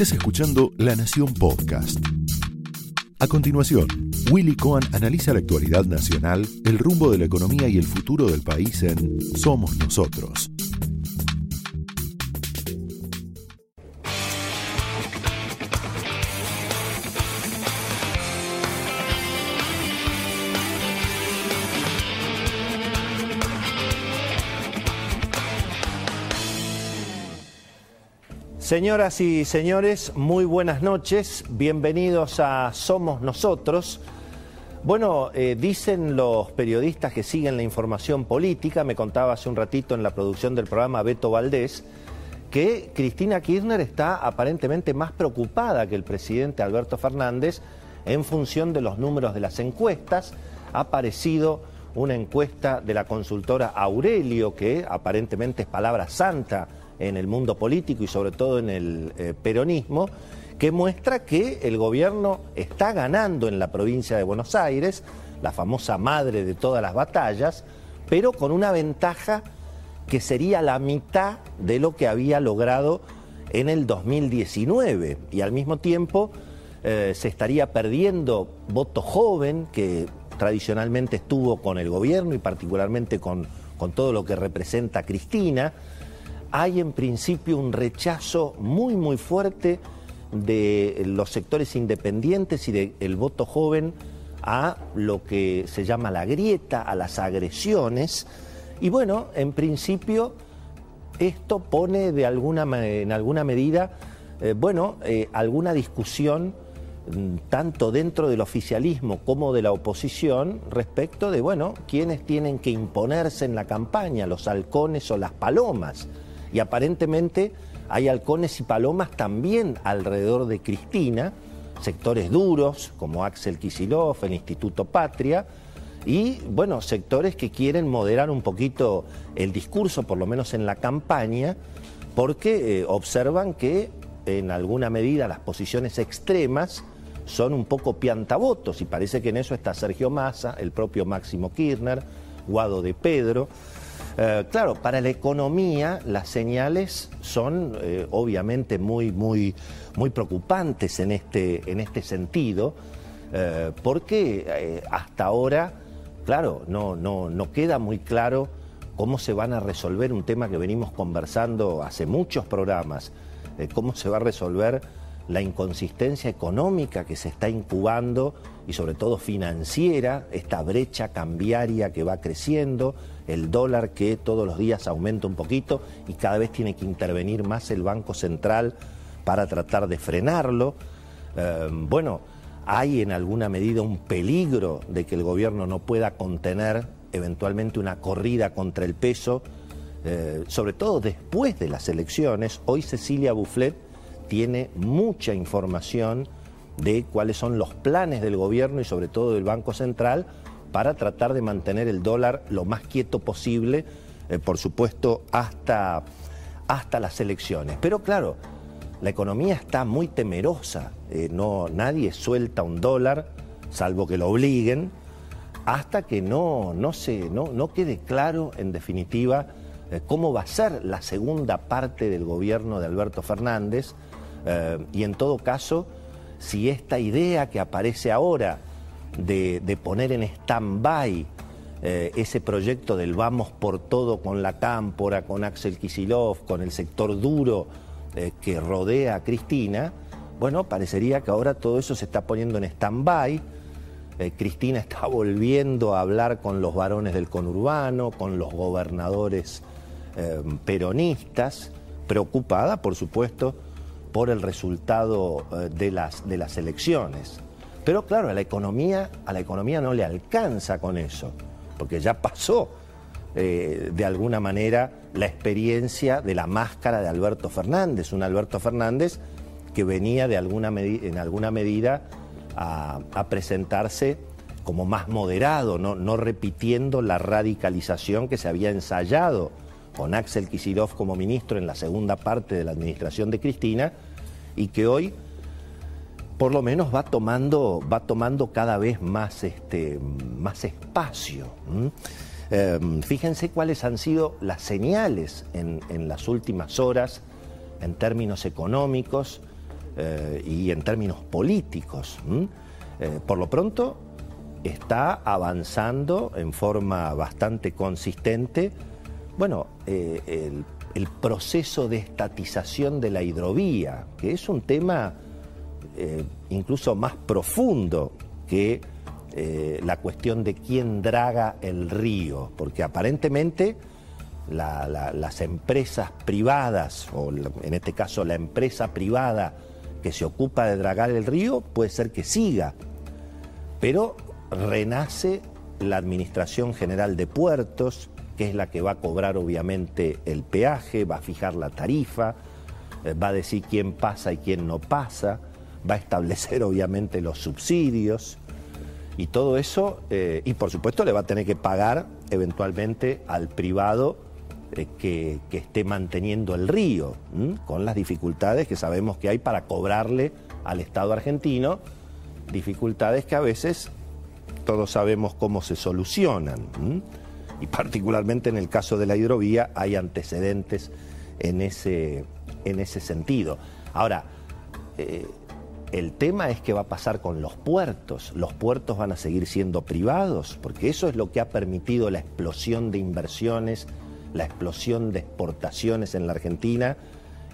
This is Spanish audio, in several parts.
Estás escuchando La Nación Podcast. A continuación, Willy Cohen analiza la actualidad nacional, el rumbo de la economía y el futuro del país en Somos Nosotros. Señoras y señores, muy buenas noches, bienvenidos a Somos Nosotros. Bueno, eh, dicen los periodistas que siguen la información política, me contaba hace un ratito en la producción del programa Beto Valdés, que Cristina Kirchner está aparentemente más preocupada que el presidente Alberto Fernández en función de los números de las encuestas. Ha aparecido una encuesta de la consultora Aurelio, que aparentemente es palabra santa en el mundo político y sobre todo en el eh, peronismo, que muestra que el gobierno está ganando en la provincia de Buenos Aires, la famosa madre de todas las batallas, pero con una ventaja que sería la mitad de lo que había logrado en el 2019 y al mismo tiempo eh, se estaría perdiendo voto joven que tradicionalmente estuvo con el gobierno y particularmente con, con todo lo que representa Cristina hay en principio un rechazo muy, muy fuerte de los sectores independientes y del voto joven a lo que se llama la grieta, a las agresiones. Y bueno, en principio esto pone de alguna, en alguna medida, eh, bueno, eh, alguna discusión mm, tanto dentro del oficialismo como de la oposición respecto de, bueno, quiénes tienen que imponerse en la campaña, los halcones o las palomas y aparentemente hay halcones y palomas también alrededor de Cristina, sectores duros como Axel Kisilov, el Instituto Patria, y bueno, sectores que quieren moderar un poquito el discurso, por lo menos en la campaña, porque eh, observan que en alguna medida las posiciones extremas son un poco piantavotos y parece que en eso está Sergio Massa, el propio Máximo Kirchner, Guado de Pedro. Eh, claro, para la economía las señales son eh, obviamente muy, muy, muy preocupantes en este, en este sentido, eh, porque hasta ahora, claro, no, no, no queda muy claro cómo se van a resolver un tema que venimos conversando hace muchos programas, cómo se va a resolver la inconsistencia económica que se está incubando y sobre todo financiera, esta brecha cambiaria que va creciendo, el dólar que todos los días aumenta un poquito y cada vez tiene que intervenir más el Banco Central para tratar de frenarlo. Eh, bueno, hay en alguna medida un peligro de que el gobierno no pueda contener eventualmente una corrida contra el peso, eh, sobre todo después de las elecciones. Hoy Cecilia Bufflet tiene mucha información de cuáles son los planes del gobierno y sobre todo del Banco Central para tratar de mantener el dólar lo más quieto posible, eh, por supuesto, hasta, hasta las elecciones. Pero claro, la economía está muy temerosa, eh, no, nadie suelta un dólar, salvo que lo obliguen, hasta que no, no, se, no, no quede claro, en definitiva, eh, cómo va a ser la segunda parte del gobierno de Alberto Fernández, y en todo caso, si esta idea que aparece ahora de, poner en stand-by eh, ese proyecto del vamos por todo con la cámpora, con Axel Kisilov, con el sector duro eh, que rodea a Cristina, bueno, parecería que ahora todo eso se está poniendo en stand-by. Eh, Cristina está volviendo a hablar con los varones del conurbano, con los gobernadores peronistas, preocupada, por supuesto, por el resultado de, las, de las elecciones. Pero claro, a la economía, a la economía no le alcanza con eso, porque ya pasó eh, de alguna manera la experiencia de la máscara de Alberto Fernández, un Alberto Fernández que venía de alguna en alguna medida a, presentarse como más moderado, ¿no? no repitiendo la radicalización que se había ensayado con Axel Kisilov como ministro en la segunda parte de la administración de Cristina y que hoy por lo menos va tomando, va tomando cada vez más, este, más espacio. Em, fíjense cuáles han sido las señales en, las últimas horas en términos económicos. eh, y en términos políticos. Eh, por lo pronto, está avanzando en forma bastante consistente, bueno, el, proceso de estatización de la hidrovía, que es un tema incluso más profundo que la cuestión de quién draga el río, porque aparentemente las empresas privadas, o en este caso la empresa privada que se ocupa de dragar el río, puede ser que siga, pero renace la Administración General de Puertos, que es la que va a cobrar obviamente el peaje, va a fijar la tarifa, eh, va a decir quién pasa y quién no pasa, va a establecer obviamente los subsidios y todo eso, eh, y por supuesto le va a tener que pagar eventualmente al privado eh, que, esté manteniendo el río, con las dificultades que sabemos que hay para cobrarle al Estado argentino, dificultades que a veces todos sabemos cómo se solucionan. Y particularmente en el caso de la hidrovía hay antecedentes en ese, en ese sentido. Ahora, eh, el tema es qué va a pasar con los puertos. Los puertos van a seguir siendo privados, porque eso es lo que ha permitido la explosión de inversiones la explosión de exportaciones en la Argentina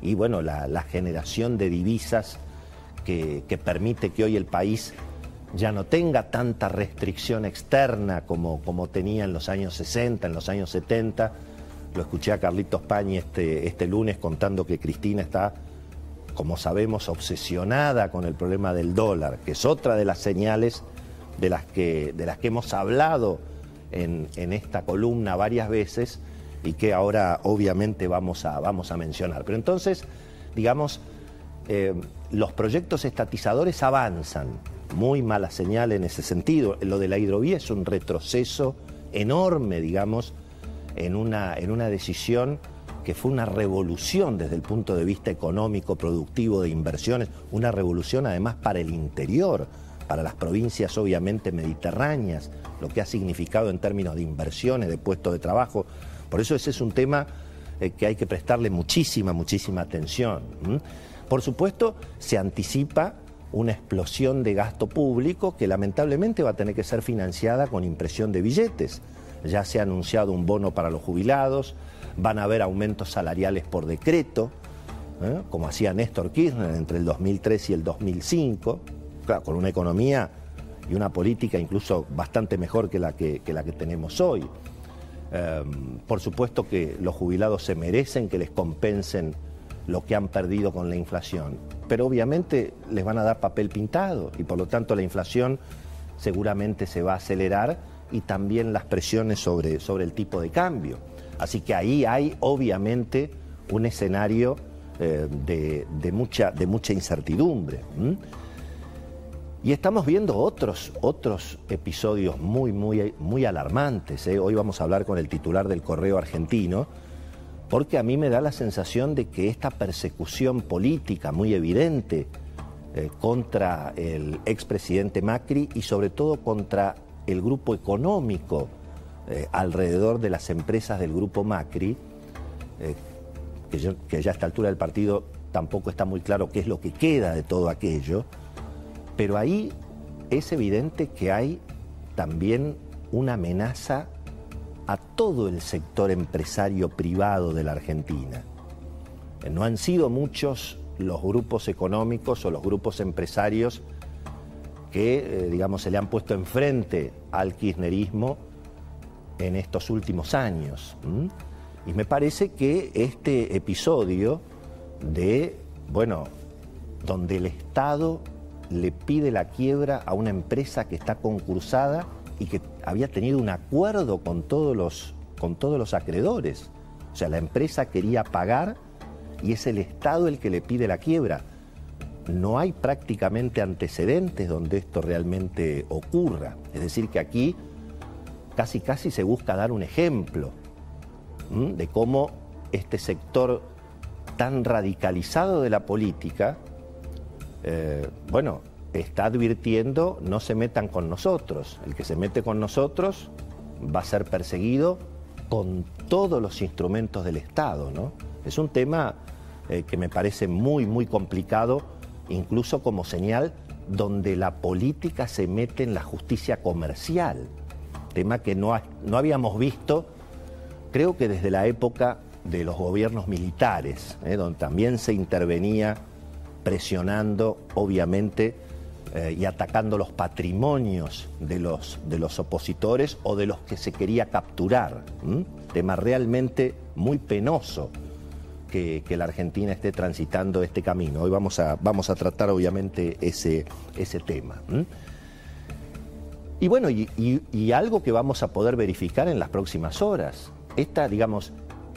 y bueno, la, generación de divisas que, permite que hoy el país ya no tenga tanta restricción externa como, como tenía en los años 60, en los años 70. Lo escuché a Carlitos Pañi este, este lunes contando que Cristina está, como sabemos, obsesionada con el problema del dólar, que es otra de las señales de las que, de las que hemos hablado en, en esta columna varias veces y que ahora obviamente vamos a, vamos a mencionar. Pero entonces, digamos, eh, los proyectos estatizadores avanzan, muy mala señal en ese sentido. Lo de la hidrovía es un retroceso enorme, digamos, en una, en una decisión que fue una revolución desde el punto de vista económico, productivo, de inversiones, una revolución además para el interior, para las provincias obviamente mediterráneas, lo que ha significado en términos de inversiones, de puestos de trabajo. Por eso ese es un tema eh, que hay que prestarle muchísima, muchísima atención. Por supuesto, se anticipa una explosión de gasto público que lamentablemente va a tener que ser financiada con impresión de billetes. Ya se ha anunciado un bono para los jubilados, van a haber aumentos salariales por decreto, ¿eh? como hacía Néstor Kirchner entre el 2003 y el 2005, con una economía y una política incluso bastante mejor que la que la que tenemos hoy. Em, por supuesto que los jubilados se merecen que les compensen lo que han perdido con la inflación, pero obviamente les van a dar papel pintado y por lo tanto la inflación seguramente se va a acelerar y también las presiones sobre, sobre el tipo de cambio. Así que ahí hay obviamente un escenario eh, de, mucha, de mucha incertidumbre. Y estamos viendo otros, otros episodios muy, muy, muy alarmantes. ¿eh? Hoy vamos a hablar con el titular del Correo Argentino, porque a mí me da la sensación de que esta persecución política muy evidente eh, contra el expresidente Macri y sobre todo contra el grupo económico eh, alrededor de las empresas del grupo Macri, que, que ya a esta altura del partido tampoco está muy claro qué es lo que queda de todo aquello, pero ahí es evidente que hay también una amenaza a todo el sector empresario privado de la Argentina. Eh, no han sido muchos los grupos económicos o los grupos empresarios que, eh, digamos, se le han puesto enfrente al kirchnerismo en estos últimos años. Y me parece que este episodio de, bueno, donde el Estado le pide la quiebra a una empresa que está concursada y que había tenido un acuerdo con todos los, con todos los acreedores. O sea, la empresa quería pagar y es el Estado el que le pide la quiebra. No hay prácticamente antecedentes donde esto realmente ocurra. Es decir, que aquí casi casi se busca dar un ejemplo de cómo este sector tan radicalizado de la política eh, bueno, está advirtiendo no se metan con nosotros. El que se mete con nosotros va a ser perseguido con todos los instrumentos del Estado. ¿no? Es un tema eh, que me parece muy, muy complicado incluso como señal donde la política se mete en la justicia comercial, tema que no, no habíamos visto, creo que desde la época de los gobiernos militares, ¿eh? donde también se intervenía presionando, obviamente, eh, y atacando los patrimonios de los, de los opositores o de los que se quería capturar. Tema realmente muy penoso que, la Argentina esté transitando este camino. Hoy vamos a, vamos a tratar obviamente ese, ese tema. Y bueno, y, algo que vamos a poder verificar en las próximas horas, esta, digamos,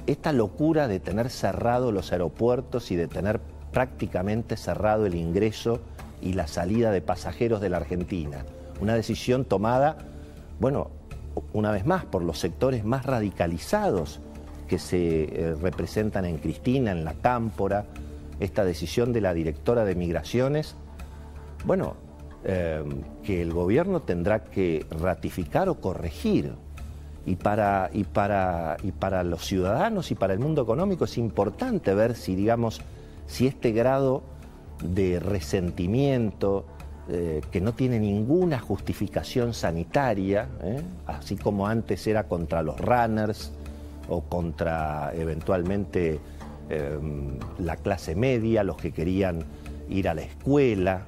esta locura de tener cerrado los aeropuertos y de tener prácticamente cerrado el ingreso y la salida de pasajeros de la Argentina. Una decisión tomada, bueno, una vez más, por los sectores más radicalizados que se eh, representan en Cristina, en la Cámpora, esta decisión de la directora de Migraciones, bueno, eh, que el gobierno tendrá que ratificar o corregir. Y para, y, para, y para los ciudadanos y para el mundo económico es importante ver si, digamos, si este grado de resentimiento, eh, que no tiene ninguna justificación sanitaria, ¿eh? así como antes era contra los runners o contra eventualmente eh, la clase media, los que querían ir a la escuela.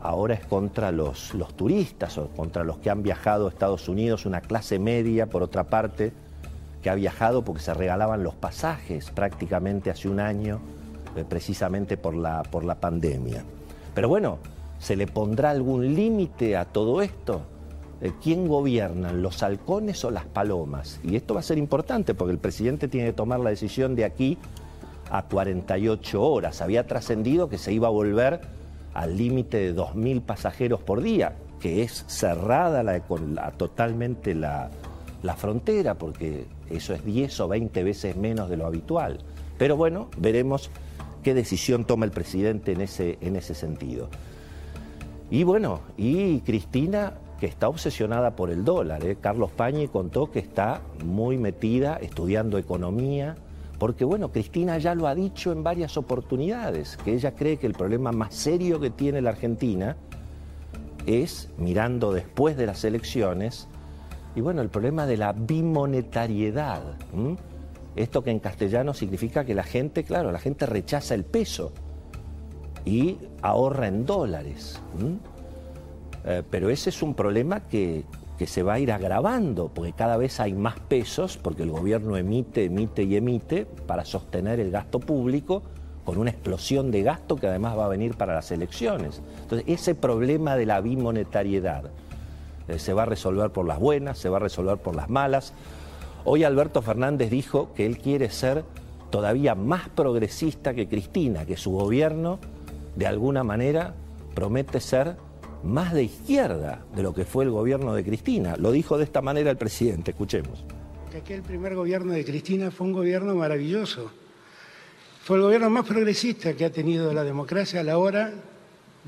Ahora es contra los, los turistas o contra los que han viajado a Estados Unidos, una clase media, por otra parte, que ha viajado porque se regalaban los pasajes prácticamente hace un año eh, precisamente por la, por la pandemia. Pero bueno, ¿se le pondrá algún límite a todo esto? Eh, ¿Quién gobierna, los halcones o las palomas? Y esto va a ser importante porque el presidente tiene que tomar la decisión de aquí a 48 horas. Había trascendido que se iba a volver al límite de 2.000 pasajeros por día, que es cerrada la, totalmente la, la frontera, porque eso es 10 o 20 veces menos de lo habitual. Pero bueno, veremos qué decisión toma el presidente en ese, en ese sentido. Y bueno, y Cristina, que está obsesionada por el dólar. ¿eh? Carlos Pañi contó que está muy metida estudiando economía, porque bueno, Cristina ya lo ha dicho en varias oportunidades, que ella cree que el problema más serio que tiene la Argentina es, mirando después de las elecciones, y bueno, el problema de la bimonetariedad. Esto que en castellano significa que la gente, claro, la gente rechaza el peso y ahorra en dólares. Eh, pero ese es un problema que, que se va a ir agravando, porque cada vez hay más pesos, porque el gobierno emite, emite y emite para sostener el gasto público con una explosión de gasto que además va a venir para las elecciones. Entonces, ese problema de la bimonetariedad eh, se va a resolver por las buenas, se va a resolver por las malas. Hoy Alberto Fernández dijo que él quiere ser todavía más progresista que Cristina, que su gobierno de alguna manera promete ser más de izquierda de lo que fue el gobierno de Cristina. Lo dijo de esta manera el presidente, escuchemos. Que aquel primer gobierno de Cristina fue un gobierno maravilloso. Fue el gobierno más progresista que ha tenido la democracia a la hora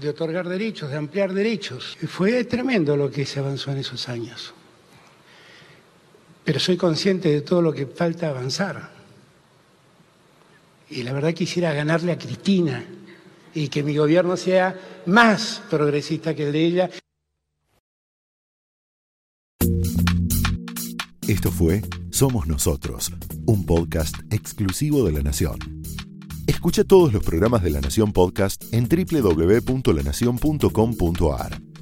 de otorgar derechos, de ampliar derechos. Y fue tremendo lo que se avanzó en esos años pero soy consciente de todo lo que falta avanzar. Y la verdad quisiera ganarle a Cristina y que mi gobierno sea más progresista que el de ella. Esto fue Somos Nosotros, un podcast exclusivo de La Nación. Escucha todos los programas de La Nación Podcast en www.lanacion.com.ar.